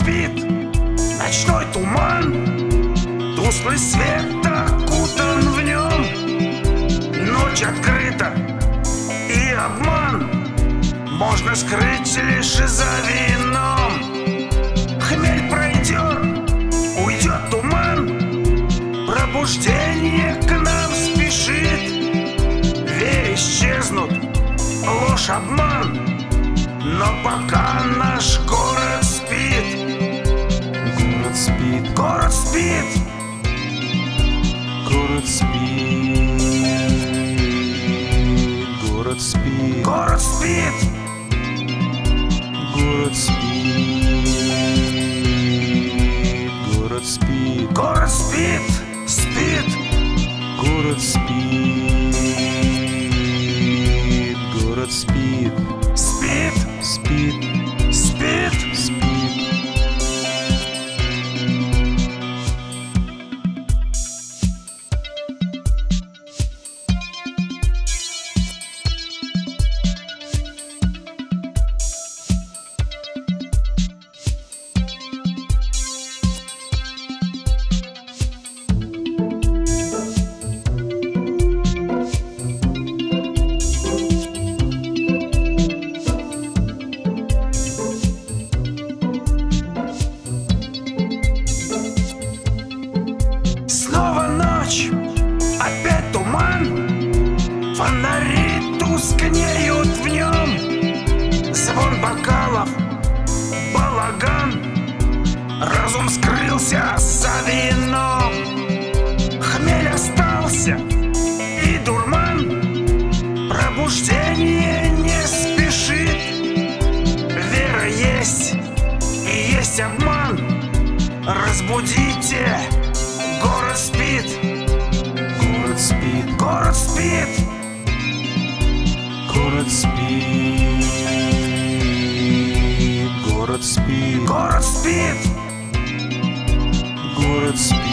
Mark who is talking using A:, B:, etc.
A: спит Ночной туман Тусклый свет окутан в нем. Ночь открыта и обман Можно скрыть лишь за вином. Хмель пройдет, уйдет туман Пробуждение к нам спешит. Верь исчезнут, ложь, обман но пока наш город спит,
B: спит,
A: Город спит,
B: город спит, город спит,
A: город спит!
B: Город спит, город спит,
A: Город спит, спит!
B: Город спит, город спит,
A: Спит,
B: спит,
A: остался и дурман Пробуждение не спешит. Вера есть и есть обман. Разбудите, город спит,
B: Город спит,
A: город спит,
B: город спит, город спит,
A: город спит,
B: город спит,